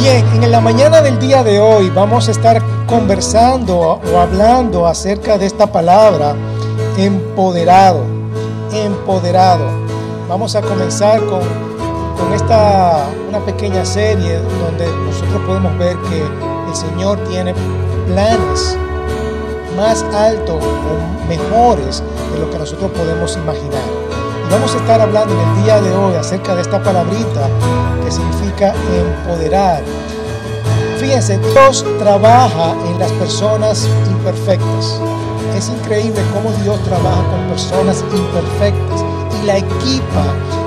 Bien, en la mañana del día de hoy vamos a estar conversando o hablando acerca de esta palabra, empoderado, empoderado. Vamos a comenzar con, con esta, una pequeña serie donde nosotros podemos ver que el Señor tiene planes más altos o mejores de lo que nosotros podemos imaginar. Vamos a estar hablando en el día de hoy acerca de esta palabrita que significa empoderar. Fíjense, Dios trabaja en las personas imperfectas. Es increíble cómo Dios trabaja con personas imperfectas y la equipa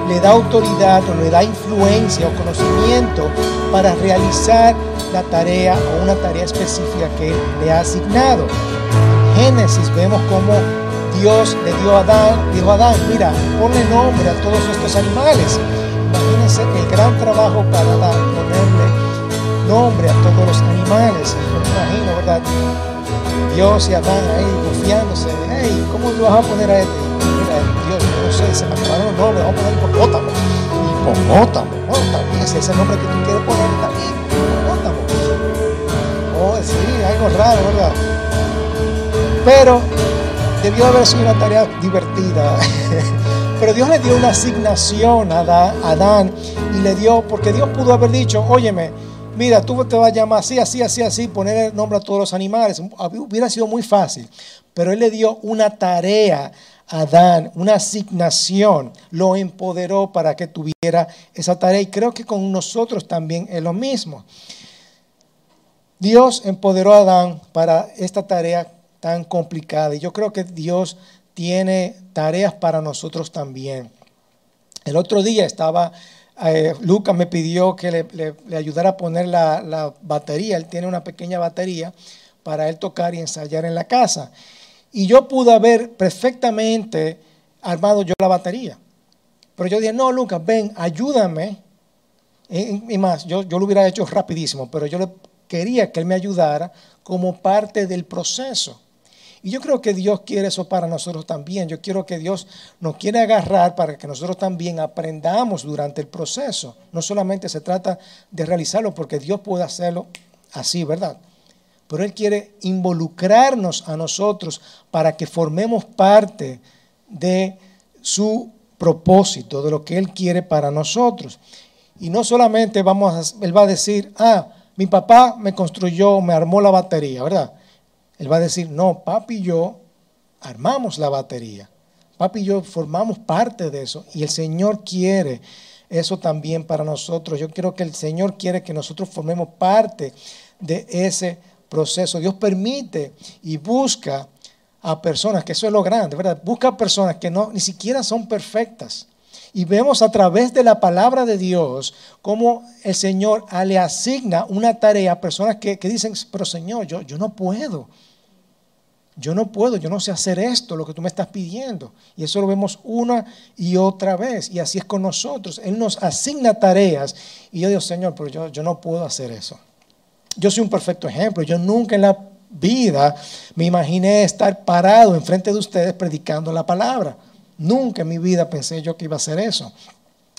le da autoridad o le da influencia o conocimiento para realizar la tarea o una tarea específica que le ha asignado. En Génesis vemos cómo Dios le dio a Adán, dijo a Adán, mira, ponle nombre a todos estos animales. Imagínense el gran trabajo para Adán, ponerle nombre a todos los animales. Yo me imagino, ¿verdad? Dios y Adán ahí confiándose. Hey, ¿cómo le vas a poner a este? Mira, Dios, no sé, se me acabaron los nombres, vamos a poner hipopótamo. Hipopótamo, oh, también, ese es el nombre que tú quieres poner también, hipopótamo. Oh, sí, algo raro, ¿verdad? Pero debió haber sido una tarea divertida. Pero Dios le dio una asignación a Adán y le dio, porque Dios pudo haber dicho, óyeme, mira, tú te vas a llamar así, así, así, así, poner el nombre a todos los animales. Hubiera sido muy fácil. Pero Él le dio una tarea a Adán, una asignación, lo empoderó para que tuviera esa tarea. Y creo que con nosotros también es lo mismo. Dios empoderó a Adán para esta tarea tan complicada. Y yo creo que Dios tiene tareas para nosotros también. El otro día estaba, eh, Lucas me pidió que le, ayudara a poner la, batería. Él tiene una pequeña batería para él tocar y ensayar en la casa. Y yo pude haber perfectamente armado yo la batería. Pero yo dije, no, Lucas, ven, ayúdame. Y, más, yo, yo lo hubiera hecho rapidísimo, pero yo quería que él me ayudara como parte del proceso. Y yo creo que Dios quiere eso para nosotros también. Yo quiero que Dios nos quiere agarrar para que nosotros también aprendamos durante el proceso. No solamente se trata de realizarlo porque Dios puede hacerlo así, ¿verdad? Pero Él quiere involucrarnos a nosotros para que formemos parte de su propósito, de lo que Él quiere para nosotros. Y no solamente vamos a, Él va a decir, ah, mi papá me construyó, me armó la batería, ¿verdad? Él va a decir, no, papi y yo armamos la batería. Papi y yo formamos parte de eso. Y el Señor quiere eso también para nosotros. Yo creo que el Señor quiere que nosotros formemos parte de ese proceso. Dios permite y busca a personas, que eso es lo grande, ¿verdad? Busca a personas que no, ni siquiera son perfectas. Y vemos a través de la palabra de Dios cómo el Señor le asigna una tarea a personas que, dicen, pero Señor, yo, yo no puedo. Yo no puedo, yo no sé hacer esto, lo que tú me estás pidiendo. Y eso lo vemos una y otra vez. Y así es con nosotros. Él nos asigna tareas. Y yo digo, Señor, pero yo, yo no puedo hacer eso. Yo soy un perfecto ejemplo. Yo nunca en la vida me imaginé estar parado enfrente de ustedes predicando la palabra. Nunca en mi vida pensé yo que iba a hacer eso.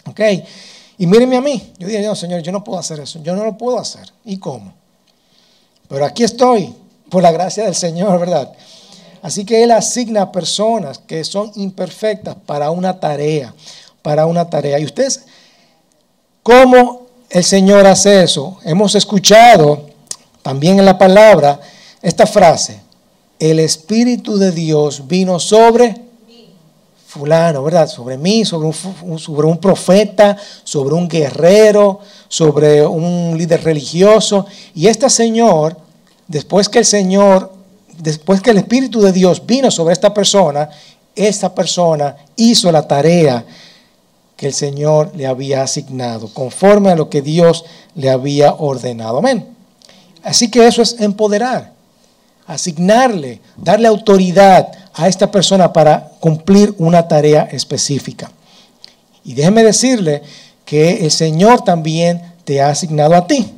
¿Ok? Y mírenme a mí. Yo dije, Señor, yo no puedo hacer eso. Yo no lo puedo hacer. ¿Y cómo? Pero aquí estoy por la gracia del Señor, ¿verdad? Así que Él asigna personas que son imperfectas para una tarea, para una tarea. ¿Y ustedes cómo el Señor hace eso? Hemos escuchado también en la palabra esta frase, el Espíritu de Dios vino sobre fulano, ¿verdad? Sobre mí, sobre un, sobre un profeta, sobre un guerrero, sobre un líder religioso. Y este Señor después que el Señor, después que el Espíritu de Dios vino sobre esta persona, esta persona hizo la tarea que el Señor le había asignado, conforme a lo que Dios le había ordenado. Amén. Así que eso es empoderar, asignarle, darle autoridad a esta persona para cumplir una tarea específica. Y déjeme decirle que el Señor también te ha asignado a ti.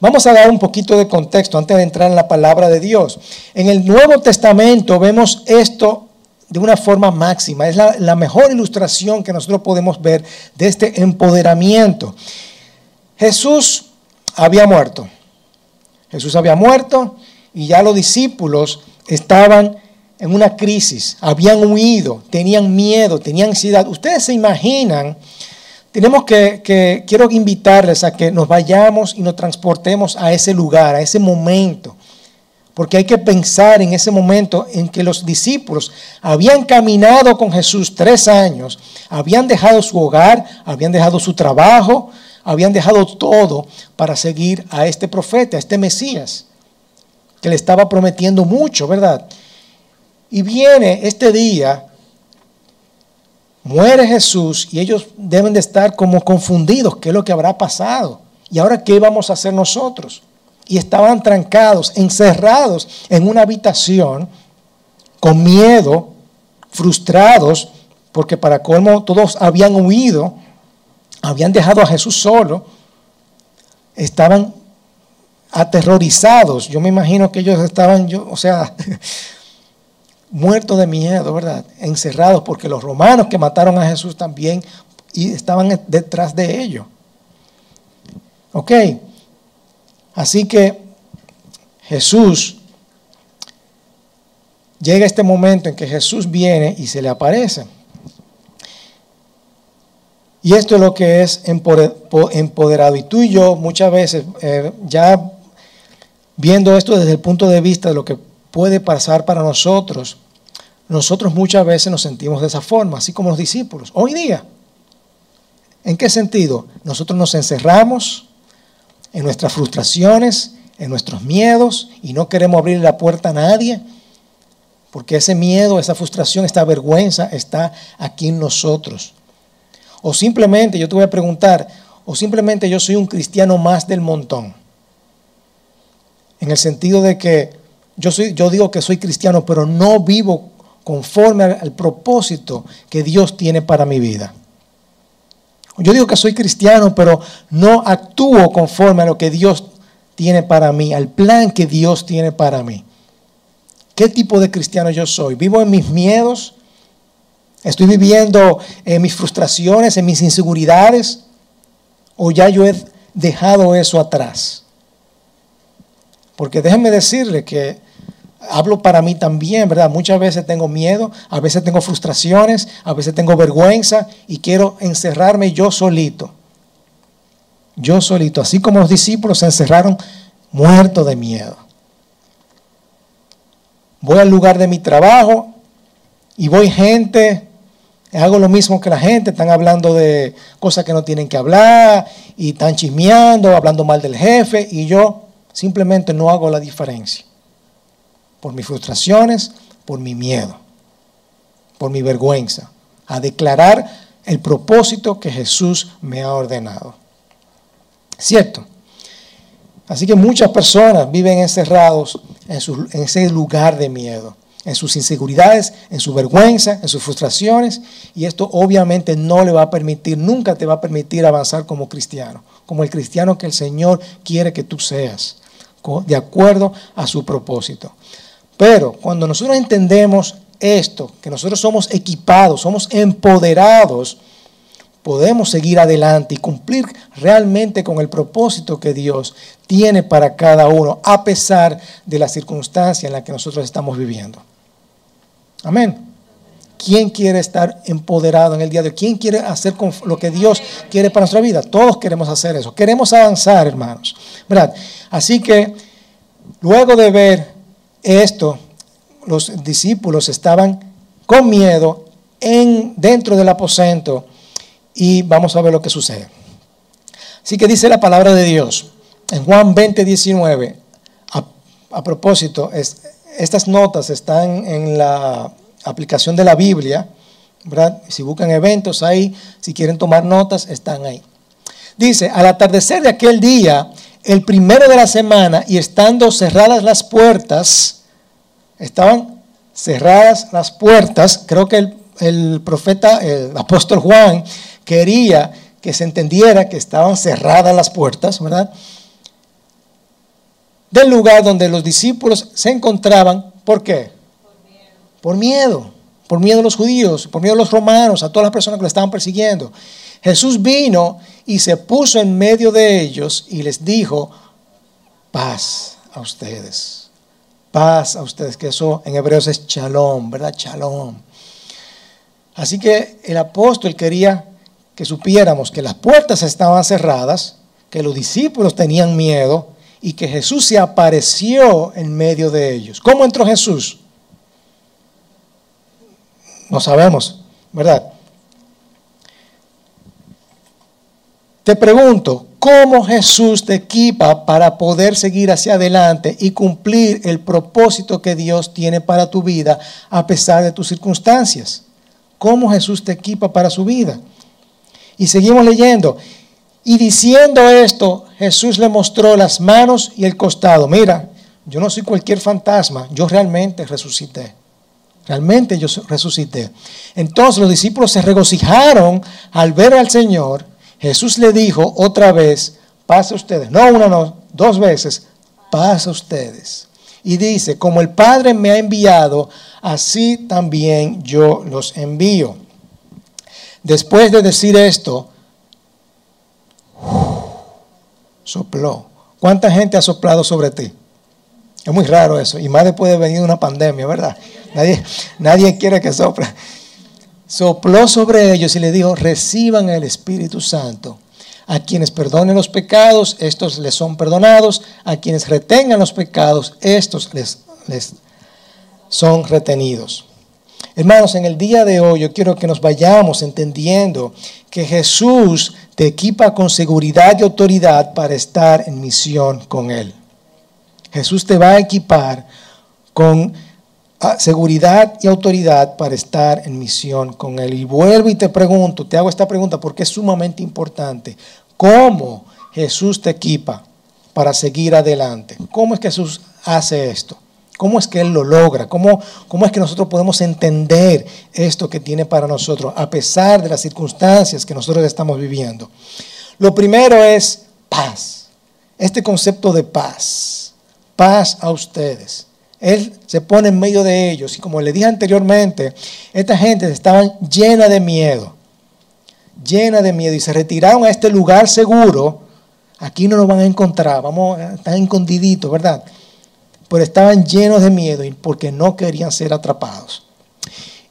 Vamos a dar un poquito de contexto antes de entrar en la palabra de Dios. En el Nuevo Testamento vemos esto de una forma máxima. Es la, mejor ilustración que nosotros podemos ver de este empoderamiento. Jesús había muerto. Jesús había muerto y ya los discípulos estaban en una crisis, habían huido, tenían miedo, tenían ansiedad. Ustedes se imaginan, tenemos que, quiero invitarles a que nos vayamos y nos transportemos a ese lugar, a ese momento, porque hay que pensar en ese momento en que los discípulos habían caminado con Jesús tres años, habían dejado su hogar, habían dejado su trabajo, habían dejado todo para seguir a este profeta, a este Mesías, que le estaba prometiendo mucho, ¿verdad? Y viene este día, muere Jesús y ellos deben de estar como confundidos, ¿qué es lo que habrá pasado? ¿Y ahora qué vamos a hacer nosotros? Y estaban trancados, encerrados en una habitación, con miedo, frustrados, porque para colmo todos habían huido habían dejado a Jesús solo, estaban aterrorizados. Yo me imagino que ellos estaban, yo, o sea, muertos de miedo, ¿verdad? Encerrados, porque los romanos que mataron a Jesús también y estaban detrás de ellos. Ok, así que Jesús llega este momento en que Jesús viene y se le aparece. Y esto es lo que es empoderado. Y tú y yo muchas veces, eh, ya viendo esto desde el punto de vista de lo que puede pasar para nosotros, nosotros muchas veces nos sentimos de esa forma, así como los discípulos. Hoy día, ¿en qué sentido? Nosotros nos encerramos en nuestras frustraciones, en nuestros miedos y no queremos abrir la puerta a nadie, porque ese miedo, esa frustración, esta vergüenza está aquí en nosotros. O simplemente, yo te voy a preguntar, o simplemente yo soy un cristiano más del montón. En el sentido de que yo, soy, yo digo que soy cristiano, pero no vivo conforme al, propósito que Dios tiene para mi vida. Yo digo que soy cristiano, pero no actúo conforme a lo que Dios tiene para mí, al plan que Dios tiene para mí. ¿Qué tipo de cristiano yo soy? ¿Vivo en mis miedos? ¿Estoy viviendo en mis frustraciones, en mis inseguridades? ¿O ya yo he dejado eso atrás? Porque déjenme decirle que hablo para mí también, ¿verdad? Muchas veces tengo miedo, a veces tengo frustraciones, a veces tengo vergüenza y quiero encerrarme yo solito. Yo solito, así como los discípulos se encerraron muertos de miedo. Voy al lugar de mi trabajo y voy gente Hago lo mismo que la gente, están hablando de cosas que no tienen que hablar y están chismeando, hablando mal del jefe y yo simplemente no hago la diferencia. Por mis frustraciones, por mi miedo, por mi vergüenza, a declarar el propósito que Jesús me ha ordenado. ¿Cierto? Así que muchas personas viven encerrados en, en ese lugar de miedo en sus inseguridades, en su vergüenza, en sus frustraciones. Y esto obviamente no le va a permitir, nunca te va a permitir avanzar como cristiano, como el cristiano que el Señor quiere que tú seas, de acuerdo a su propósito. Pero cuando nosotros entendemos esto, que nosotros somos equipados, somos empoderados, podemos seguir adelante y cumplir realmente con el propósito que Dios tiene para cada uno, a pesar de la circunstancia en la que nosotros estamos viviendo. Amén. ¿Quién quiere estar empoderado en el día de hoy? ¿Quién quiere hacer lo que Dios quiere para nuestra vida? Todos queremos hacer eso. Queremos avanzar, hermanos. ¿Verdad? Así que luego de ver esto, los discípulos estaban con miedo en, dentro del aposento y vamos a ver lo que sucede. Así que dice la palabra de Dios en Juan 20, 19. A, propósito, es, estas notas están en la aplicación de la Biblia, ¿verdad? Si buscan eventos ahí, si quieren tomar notas, están ahí. Dice, al atardecer de aquel día, el primero de la semana, y estando cerradas las puertas, estaban cerradas las puertas, creo que el, profeta, el apóstol Juan, quería que se entendiera que estaban cerradas las puertas, ¿verdad? del lugar donde los discípulos se encontraban. ¿Por qué? Por miedo. por miedo a los judíos, por miedo a los romanos, a todas las personas que lo estaban persiguiendo. Jesús vino y se puso en medio de ellos y les dijo, paz a ustedes, paz a ustedes, que eso en hebreo es shalom, ¿verdad? Shalom. Así que el apóstol quería que supiéramos que las puertas estaban cerradas, que los discípulos tenían miedo y que Jesús se apareció en medio de ellos. ¿Cómo entró Jesús? No sabemos, ¿verdad? Te pregunto, ¿cómo Jesús te equipa para poder seguir hacia adelante y cumplir el propósito que Dios tiene para tu vida a pesar de tus circunstancias? ¿Cómo Jesús te equipa para su vida? Y seguimos leyendo. Y diciendo esto, Jesús le mostró las manos y el costado. Mira, yo no soy cualquier fantasma, yo realmente resucité. Realmente yo resucité. Entonces los discípulos se regocijaron al ver al Señor. Jesús le dijo otra vez, pasa ustedes. No una, no, dos veces, pasa ustedes. Y dice, como el Padre me ha enviado, así también yo los envío. Después de decir esto, sopló. ¿Cuánta gente ha soplado sobre ti? Es muy raro eso. Y más después de venir una pandemia, ¿verdad? Nadie, nadie quiere que sople. Sopló sobre ellos y le dijo, reciban el Espíritu Santo. A quienes perdonen los pecados, estos les son perdonados. A quienes retengan los pecados, estos les, les son retenidos. Hermanos, en el día de hoy yo quiero que nos vayamos entendiendo que Jesús te equipa con seguridad y autoridad para estar en misión con Él. Jesús te va a equipar con seguridad y autoridad para estar en misión con Él. Y vuelvo y te pregunto, te hago esta pregunta porque es sumamente importante. ¿Cómo Jesús te equipa para seguir adelante? ¿Cómo es que Jesús hace esto? ¿Cómo es que Él lo logra? ¿Cómo, ¿Cómo es que nosotros podemos entender esto que tiene para nosotros a pesar de las circunstancias que nosotros estamos viviendo? Lo primero es paz. Este concepto de paz. Paz a ustedes. Él se pone en medio de ellos y como le dije anteriormente, esta gente estaba llena de miedo. Llena de miedo y se retiraron a este lugar seguro. Aquí no lo van a encontrar. Vamos, están escondiditos, ¿verdad? pero estaban llenos de miedo porque no querían ser atrapados.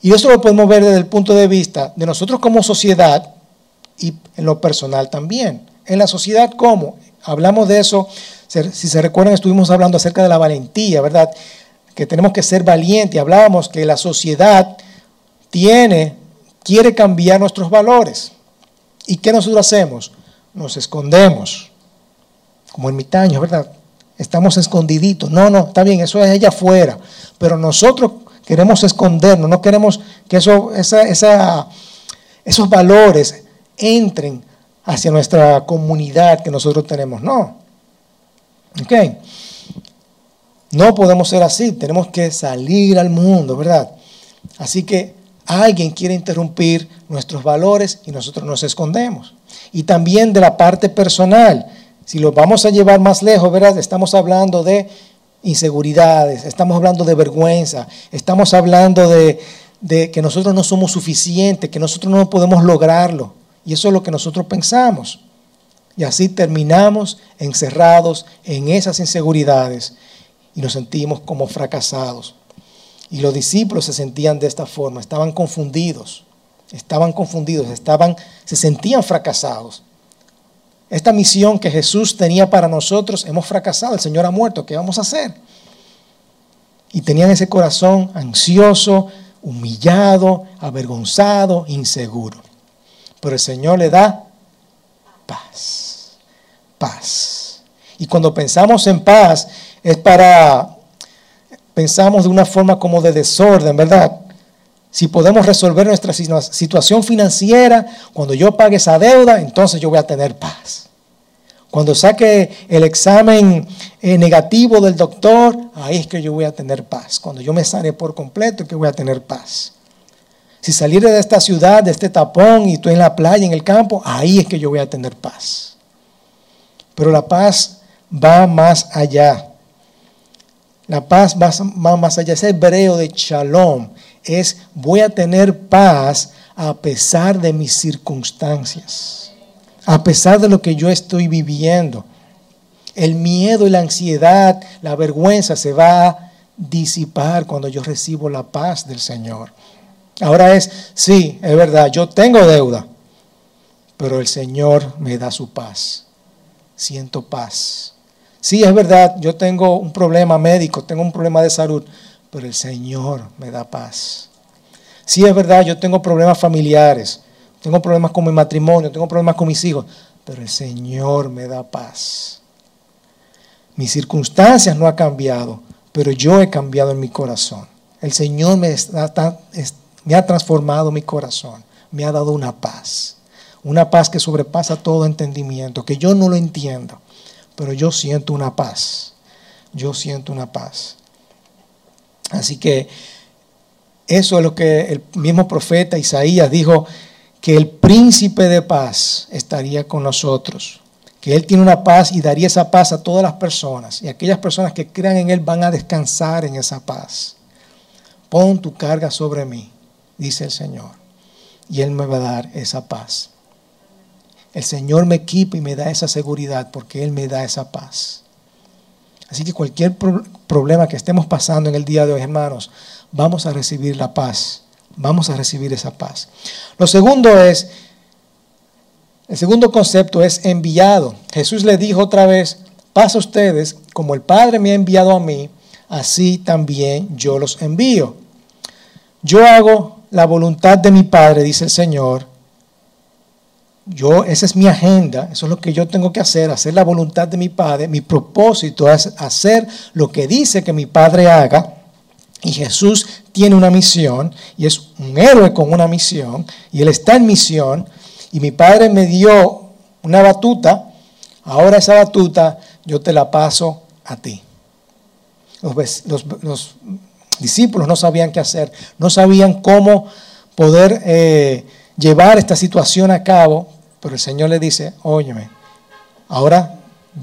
Y eso lo podemos ver desde el punto de vista de nosotros como sociedad y en lo personal también. En la sociedad, ¿cómo? Hablamos de eso, si se recuerdan, estuvimos hablando acerca de la valentía, ¿verdad? Que tenemos que ser valientes. Hablábamos que la sociedad tiene, quiere cambiar nuestros valores. ¿Y qué nosotros hacemos? Nos escondemos, como ermitaños, ¿verdad? estamos escondiditos. No, no, está bien, eso es ella afuera. Pero nosotros queremos escondernos, no queremos que eso, esos valores entren hacia nuestra comunidad que nosotros tenemos. No. No podemos ser así, tenemos que salir al mundo, ¿verdad? Así que alguien quiere interrumpir nuestros valores y nosotros nos escondemos. Y también de la parte personal si lo vamos a llevar más lejos, ¿verdad? Estamos hablando de inseguridades, estamos hablando de vergüenza, estamos hablando de, de que nosotros no somos suficientes, que nosotros no podemos lograrlo. Y eso es lo que nosotros pensamos. Y así terminamos encerrados en esas inseguridades y nos sentimos como fracasados. Y los discípulos se sentían de esta forma, estaban confundidos, estaban confundidos, estaban, se sentían fracasados. Esta misión que Jesús tenía para nosotros, hemos fracasado, el Señor ha muerto, ¿qué vamos a hacer? Y tenían ese corazón ansioso, humillado, avergonzado, inseguro. Pero el Señor le da paz, Y cuando pensamos en paz es para, pensamos de una forma como de desorden, ¿verdad? Si podemos resolver nuestra situación financiera, cuando yo pague esa deuda, entonces yo voy a tener paz. Cuando saque el examen eh, negativo del doctor, ahí es que yo voy a tener paz. Cuando yo me sane por completo, que voy a tener paz. Si salir de esta ciudad, de este tapón, y estoy en la playa, en el campo, ahí es que yo voy a tener paz. Pero la paz va más allá. La paz va más allá. Ese hebreo de shalom es voy a tener paz a pesar de mis circunstancias, a pesar de lo que yo estoy viviendo. El miedo y la ansiedad, la vergüenza se va a disipar cuando yo recibo la paz del Señor. Ahora es, sí, es verdad, yo tengo deuda, pero el Señor me da su paz. Siento paz. Sí, es verdad, yo tengo un problema médico, tengo un problema de salud, pero el Señor me da paz. Sí, es verdad, yo tengo problemas familiares, tengo problemas con mi matrimonio, tengo problemas con mis hijos, pero el Señor me da paz. Mis circunstancias no han cambiado, pero yo he cambiado en mi corazón. El Señor me, me ha transformado mi corazón, me ha dado una paz, una paz que sobrepasa todo entendimiento, que yo no lo entiendo, pero yo siento una paz, yo siento una paz. Así que eso es lo que el mismo profeta Isaías dijo, que el príncipe de paz estaría con nosotros que Él tiene una paz y daría esa paz a todas las personas. Y aquellas personas que crean en Él van a descansar en esa paz. Pon tu carga sobre mí, dice el Señor, y Él me va a dar esa paz. El Señor me equipa y me da esa seguridad porque Él me da esa paz. Así que cualquier problema que estemos pasando en el día de hoy, hermanos, vamos a recibir la paz. Vamos a recibir esa paz. Lo segundo es el segundo concepto es enviado. Jesús le dijo otra vez, pasa ustedes, como el Padre me ha enviado a mí, así también yo los envío. Yo hago la voluntad de mi Padre, dice el Señor. Yo, esa es mi agenda, eso es lo que yo tengo que hacer, hacer la voluntad de mi Padre. Mi propósito es hacer lo que dice que mi Padre haga. Y Jesús tiene una misión y es un héroe con una misión y él está en misión y mi padre me dio una batuta, ahora esa batuta yo te la paso a ti. Los, discípulos no sabían qué hacer, no sabían cómo poder eh, llevar esta situación a cabo, pero el Señor le dice, óyeme, ahora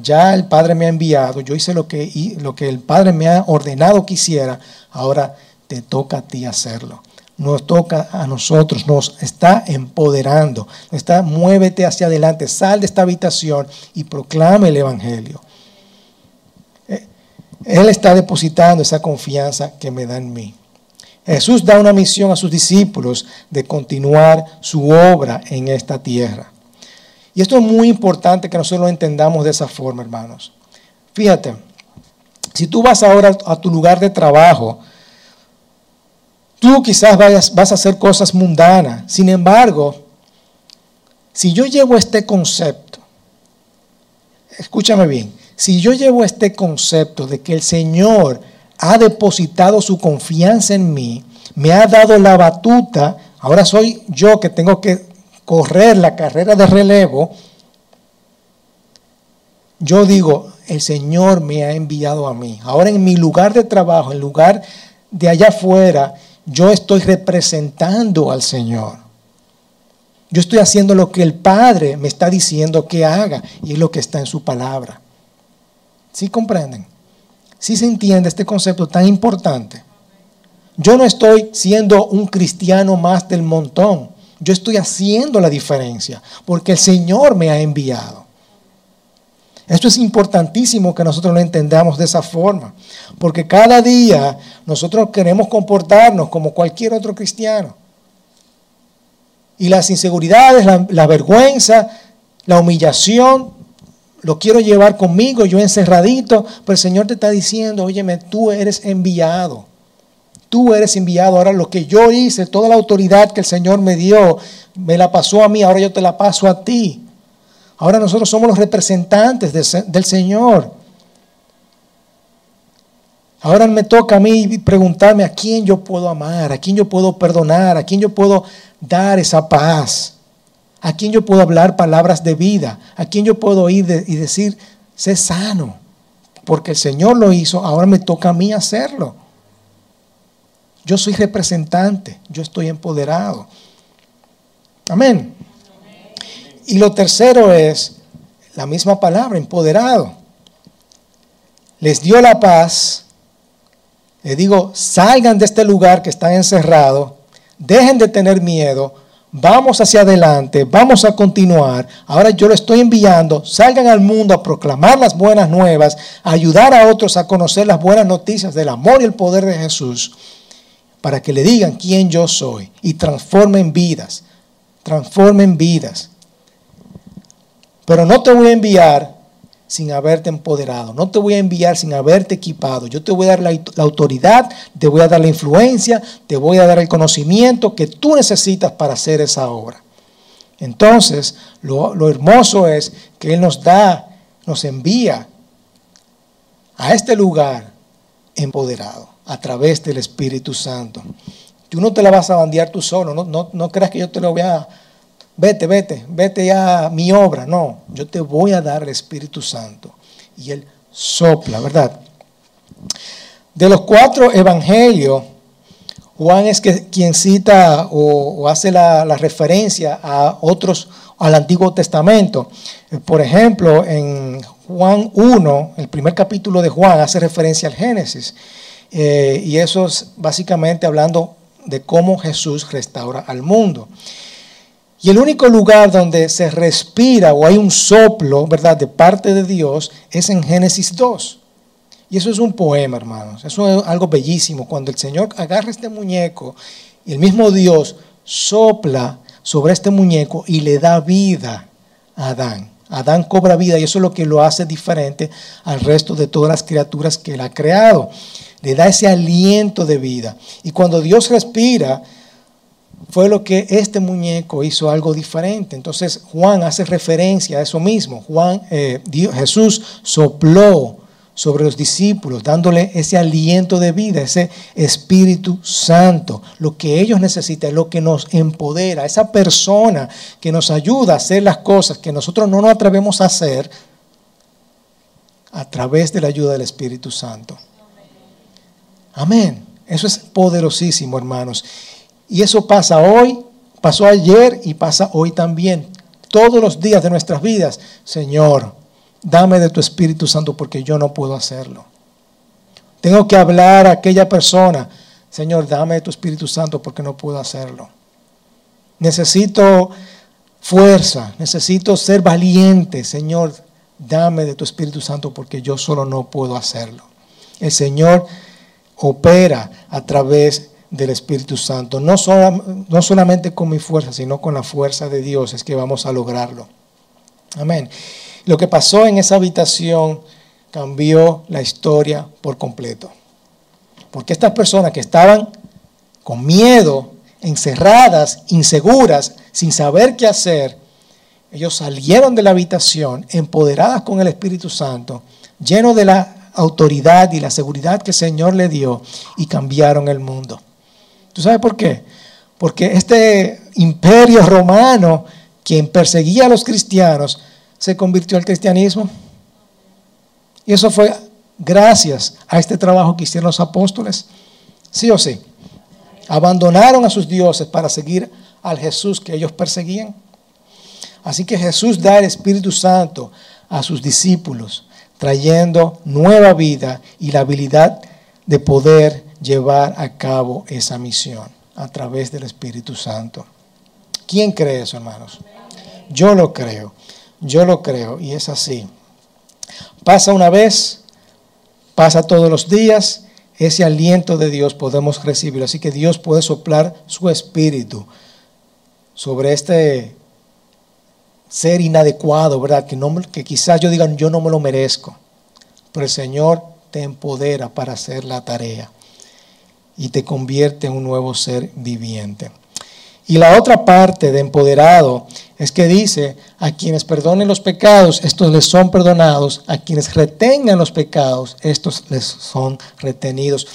ya el Padre me ha enviado, yo hice lo que, lo que el Padre me ha ordenado que hiciera, ahora te toca a ti hacerlo nos toca a nosotros, nos está empoderando, está, muévete hacia adelante, sal de esta habitación y proclame el Evangelio. Eh, Él está depositando esa confianza que me da en mí. Jesús da una misión a sus discípulos de continuar su obra en esta tierra. Y esto es muy importante que nosotros lo entendamos de esa forma, hermanos. Fíjate, si tú vas ahora a tu lugar de trabajo, Tú quizás vayas, vas a hacer cosas mundanas. Sin embargo, si yo llevo este concepto, escúchame bien, si yo llevo este concepto de que el Señor ha depositado su confianza en mí, me ha dado la batuta, ahora soy yo que tengo que correr la carrera de relevo, yo digo, el Señor me ha enviado a mí. Ahora en mi lugar de trabajo, en lugar de allá afuera, yo estoy representando al Señor. Yo estoy haciendo lo que el Padre me está diciendo que haga y es lo que está en su palabra. ¿Sí comprenden? ¿Sí se entiende este concepto tan importante? Yo no estoy siendo un cristiano más del montón. Yo estoy haciendo la diferencia porque el Señor me ha enviado. Esto es importantísimo que nosotros lo entendamos de esa forma, porque cada día nosotros queremos comportarnos como cualquier otro cristiano. Y las inseguridades, la, vergüenza, la humillación, lo quiero llevar conmigo, yo encerradito, pero el Señor te está diciendo, óyeme, tú eres enviado. Tú eres enviado. Ahora lo que yo hice, toda la autoridad que el Señor me dio, me la pasó a mí, ahora yo te la paso a ti. Ahora nosotros somos los representantes del Señor. Ahora me toca a mí preguntarme a quién yo puedo amar, a quién yo puedo perdonar, a quién yo puedo dar esa paz, a quién yo puedo hablar palabras de vida, a quién yo puedo ir y decir, sé sano, porque el Señor lo hizo, ahora me toca a mí hacerlo. Yo soy representante, yo estoy empoderado. Amén. Y lo tercero es la misma palabra, empoderado. Les dio la paz, Les digo, salgan de este lugar que están encerrados, dejen de tener miedo, vamos hacia adelante, vamos a continuar. Ahora yo lo estoy enviando, salgan al mundo a proclamar las buenas nuevas, ayudar a otros a conocer las buenas noticias del amor y el poder de Jesús, para que le digan quién yo soy y transformen vidas, transformen vidas. Pero no te voy a enviar sin haberte empoderado. No te voy a enviar sin haberte equipado. Yo te voy a dar la, autoridad, te voy a dar la influencia, te voy a dar el conocimiento que tú necesitas para hacer esa obra. Entonces, lo, hermoso es que Él nos da, nos envía a este lugar empoderado a través del Espíritu Santo. Tú no te la vas a bandear tú solo, no, no, no creas que yo te lo voy a vete, vete, vete ya a mi obra. No, yo te voy a dar el Espíritu Santo. Y Él sopla, ¿verdad? De los cuatro evangelios, Juan es que, quien cita o, hace la, la, referencia a otros, al Antiguo Testamento. Por ejemplo, en Juan 1, el primer capítulo de Juan hace referencia al Génesis. Eh, y eso es básicamente hablando de cómo Jesús restaura al mundo. Y el único lugar donde se respira o hay un soplo, ¿verdad?, de parte de Dios es en Génesis 2. Y eso es un poema, hermanos. Eso es algo bellísimo. Cuando el Señor agarra este muñeco y el mismo Dios sopla sobre este muñeco y le da vida a Adán. Adán cobra vida y eso es lo que lo hace diferente al resto de todas las criaturas que él ha creado. Le da ese aliento de vida. Y cuando Dios respira, fue lo que este muñeco hizo algo diferente. Entonces Juan hace referencia a eso mismo. Juan, eh, Jesús sopló sobre los discípulos, dándole ese aliento de vida, ese Espíritu Santo. Lo que ellos necesitan, lo que nos empodera, esa persona que nos ayuda a hacer las cosas que nosotros no nos atrevemos a hacer a través de la ayuda del Espíritu Santo. Amén. Eso es poderosísimo, hermanos. Y eso pasa hoy, pasó ayer y pasa hoy también. Todos los días de nuestras vidas, Señor, dame de tu Espíritu Santo porque yo no puedo hacerlo. Tengo que hablar a aquella persona, Señor, dame de tu Espíritu Santo porque no puedo hacerlo. Necesito fuerza, necesito ser valiente, Señor, dame de tu Espíritu Santo porque yo solo no puedo hacerlo. El Señor opera a través del Espíritu Santo. No, no solamente con mi fuerza, sino con la fuerza de Dios es que vamos a lograrlo. Amén. Lo que pasó en esa habitación cambió la historia por completo. Porque estas personas que estaban con miedo, encerradas, inseguras, sin saber qué hacer, ellos salieron de la habitación empoderadas con el Espíritu Santo, llenos de la autoridad y la seguridad que el Señor le dio y cambiaron el mundo. ¿Tú sabes por qué? Porque este imperio romano, quien perseguía a los cristianos, se convirtió al cristianismo. Y eso fue gracias a este trabajo que hicieron los apóstoles. Sí o sí. Abandonaron a sus dioses para seguir al Jesús que ellos perseguían. Así que Jesús da el Espíritu Santo a sus discípulos, trayendo nueva vida y la habilidad de poder llevar a cabo esa misión a través del Espíritu Santo. ¿Quién cree eso, hermanos? Yo lo creo, yo lo creo y es así. Pasa una vez, pasa todos los días, ese aliento de Dios podemos recibir. Así que Dios puede soplar su espíritu sobre este ser inadecuado, ¿verdad? Que, no, que quizás yo diga, yo no me lo merezco. Pero el Señor te empodera para hacer la tarea y te convierte en un nuevo ser viviente. Y la otra parte de empoderado es que dice, a quienes perdonen los pecados, estos les son perdonados, a quienes retengan los pecados, estos les son retenidos.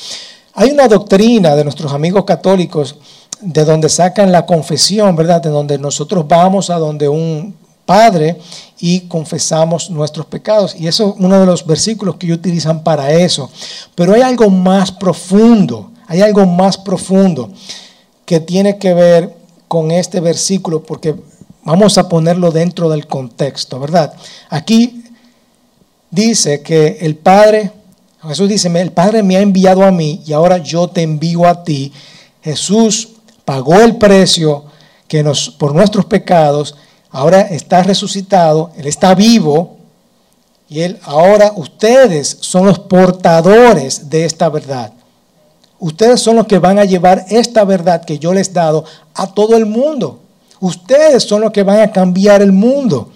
Hay una doctrina de nuestros amigos católicos de donde sacan la confesión, ¿verdad? De donde nosotros vamos a donde un padre y confesamos nuestros pecados. Y eso es uno de los versículos que utilizan para eso. Pero hay algo más profundo hay algo más profundo que tiene que ver con este versículo porque vamos a ponerlo dentro del contexto, ¿verdad? Aquí dice que el Padre Jesús dice, el Padre me ha enviado a mí y ahora yo te envío a ti. Jesús pagó el precio que nos, por nuestros pecados, ahora está resucitado, Él está vivo y Él ahora ustedes son los portadores de esta verdad. Ustedes son los que van a llevar esta verdad que yo les he dado a todo el mundo. Ustedes son los que van a cambiar el mundo.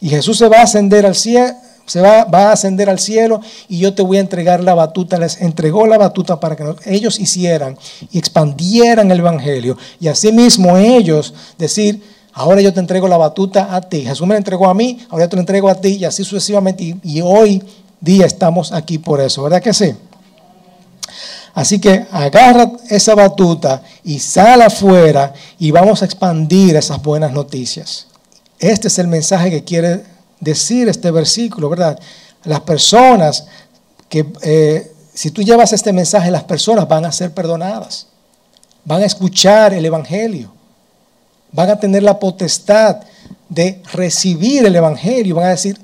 Y Jesús se va a ascender al cielo, se va, va, a ascender al cielo y yo te voy a entregar la batuta. Les entregó la batuta para que ellos hicieran y expandieran el Evangelio. Y asimismo ellos decir, ahora yo te entrego la batuta a ti. Jesús me la entregó a mí, ahora yo te la entrego a ti y así sucesivamente. Y, hoy día estamos aquí por eso, ¿verdad que sí? Así que agarra esa batuta y sal afuera y vamos a expandir esas buenas noticias. Este es el mensaje que quiere decir este versículo, ¿verdad? Las personas que, eh, si tú llevas este mensaje, las personas van a ser perdonadas, van a escuchar el Evangelio, van a tener la potestad de recibir el Evangelio, van a decir,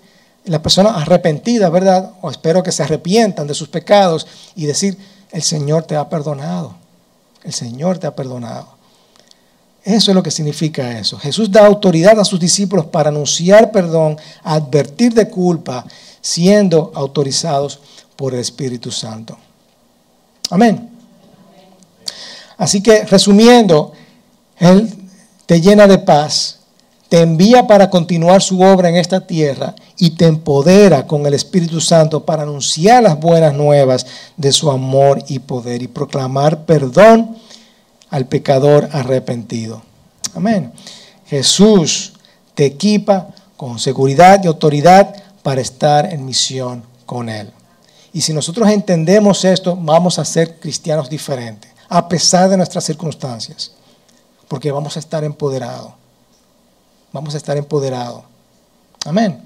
la persona arrepentida, ¿verdad? O espero que se arrepientan de sus pecados y decir, el Señor te ha perdonado. El Señor te ha perdonado. Eso es lo que significa eso. Jesús da autoridad a sus discípulos para anunciar perdón, advertir de culpa, siendo autorizados por el Espíritu Santo. Amén. Así que resumiendo, Él te llena de paz, te envía para continuar su obra en esta tierra y te empodera con el Espíritu Santo para anunciar las buenas nuevas de su amor y poder y proclamar perdón al pecador arrepentido. Amén. Jesús te equipa con seguridad y autoridad para estar en misión con Él. Y si nosotros entendemos esto, vamos a ser cristianos diferentes, a pesar de nuestras circunstancias, porque vamos a estar empoderados. Vamos a estar empoderados. Amén.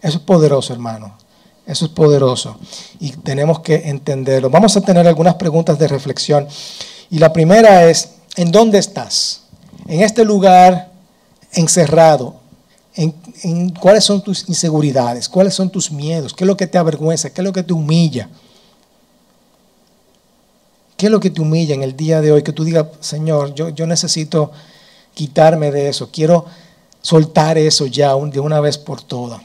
Eso es poderoso, hermano. Eso es poderoso. Y tenemos que entenderlo. Vamos a tener algunas preguntas de reflexión. Y la primera es, ¿en dónde estás? En este lugar encerrado. ¿En, cuáles son tus inseguridades? ¿Cuáles son tus miedos? ¿Qué es lo que te avergüenza? ¿Qué es lo que te humilla? ¿Qué es lo que te humilla en el día de hoy? Que tú digas, Señor, yo, yo necesito quitarme de eso. Quiero soltar eso ya de una vez por todas.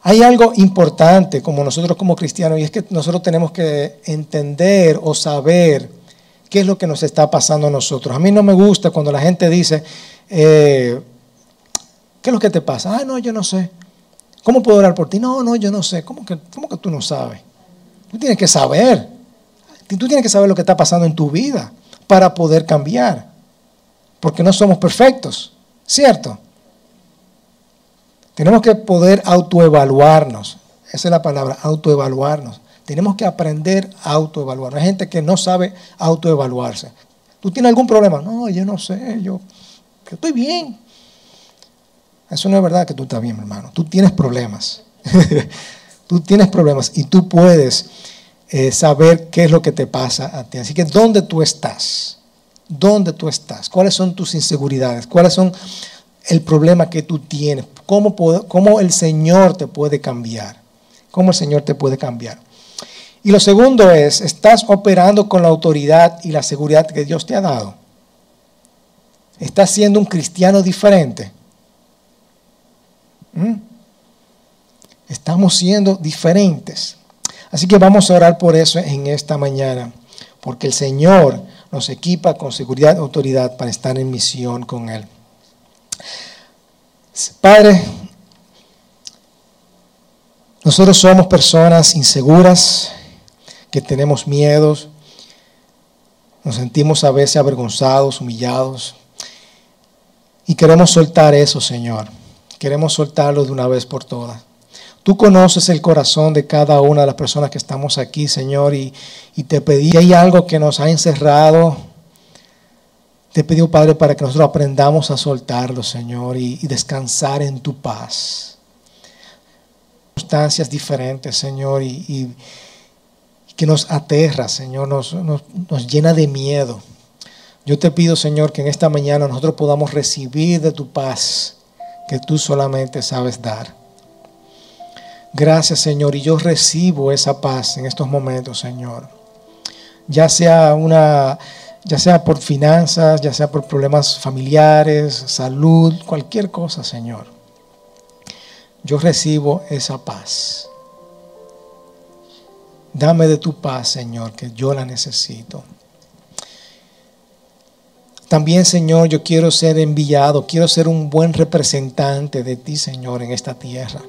Hay algo importante como nosotros como cristianos y es que nosotros tenemos que entender o saber qué es lo que nos está pasando a nosotros. A mí no me gusta cuando la gente dice, eh, ¿qué es lo que te pasa? Ah, no, yo no sé. ¿Cómo puedo orar por ti? No, no, yo no sé. ¿Cómo que, cómo que tú no sabes? Tú tienes que saber. Tú tienes que saber lo que está pasando en tu vida para poder cambiar. Porque no somos perfectos, ¿cierto? Tenemos que poder autoevaluarnos. Esa es la palabra, autoevaluarnos. Tenemos que aprender a autoevaluarnos. Hay gente que no sabe autoevaluarse. ¿Tú tienes algún problema? No, yo no sé, yo, estoy bien. Eso no es verdad que tú estás bien, hermano. Tú tienes problemas. tú tienes problemas y tú puedes eh, saber qué es lo que te pasa a ti. Así que, ¿dónde tú estás? ¿Dónde tú estás? ¿Cuáles son tus inseguridades? ¿Cuáles son el problema que tú tienes? ¿Cómo, cómo el Señor te puede cambiar? ¿Cómo el Señor te puede cambiar? Y lo segundo es, ¿estás operando con la autoridad y la seguridad que Dios te ha dado? ¿Estás siendo un cristiano diferente? ¿Mm? Estamos siendo diferentes. Así que vamos a orar por eso en esta mañana, porque el Señor nos equipa con seguridad y autoridad para estar en misión con Él. Padre, nosotros somos personas inseguras, que tenemos miedos, nos sentimos a veces avergonzados, humillados, y queremos soltar eso, Señor. Queremos soltarlo de una vez por todas. Tú conoces el corazón de cada una de las personas que estamos aquí, Señor, y, y te pedí, hay algo que nos ha encerrado, te pedí, Padre, para que nosotros aprendamos a soltarlo, Señor, y, descansar en tu paz. Circunstancias diferentes, Señor, y, que nos aterra, Señor, nos, nos llena de miedo. Yo te pido, Señor, que en esta mañana nosotros podamos recibir de tu paz que tú solamente sabes dar. Gracias, Señor, y yo recibo esa paz en estos momentos, Señor. Ya sea una ya sea por finanzas, ya sea por problemas familiares, salud, cualquier cosa, Señor. Yo recibo esa paz. Dame de tu paz, Señor, que yo la necesito. También, Señor, yo quiero ser enviado, quiero ser un buen representante de ti, Señor, en esta tierra.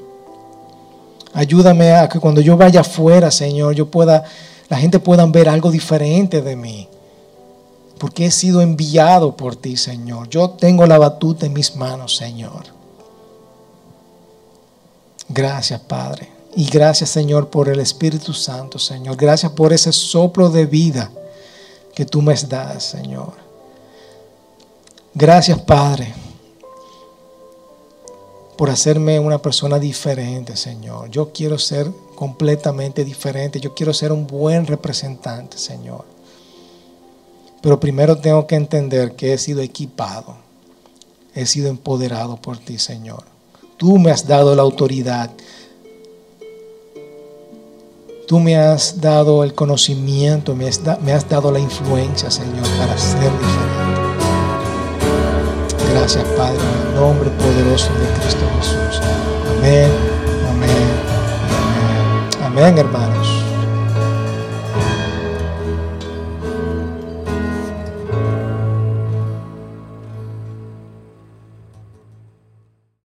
Ayúdame a que cuando yo vaya afuera, Señor, yo pueda, la gente pueda ver algo diferente de mí. Porque he sido enviado por ti, Señor. Yo tengo la batuta en mis manos, Señor. Gracias, Padre. Y gracias, Señor, por el Espíritu Santo, Señor. Gracias por ese soplo de vida que tú me das, Señor. Gracias, Padre, por hacerme una persona diferente, Señor. Yo quiero ser completamente diferente. Yo quiero ser un buen representante, Señor. Pero primero tengo que entender que he sido equipado. He sido empoderado por ti, Señor. Tú me has dado la autoridad. Tú me has dado el conocimiento, me has, dado la influencia, Señor, para ser diferente. Gracias, Padre, en el nombre poderoso de Cristo Jesús. Amén, amén, amén. Amén, hermano.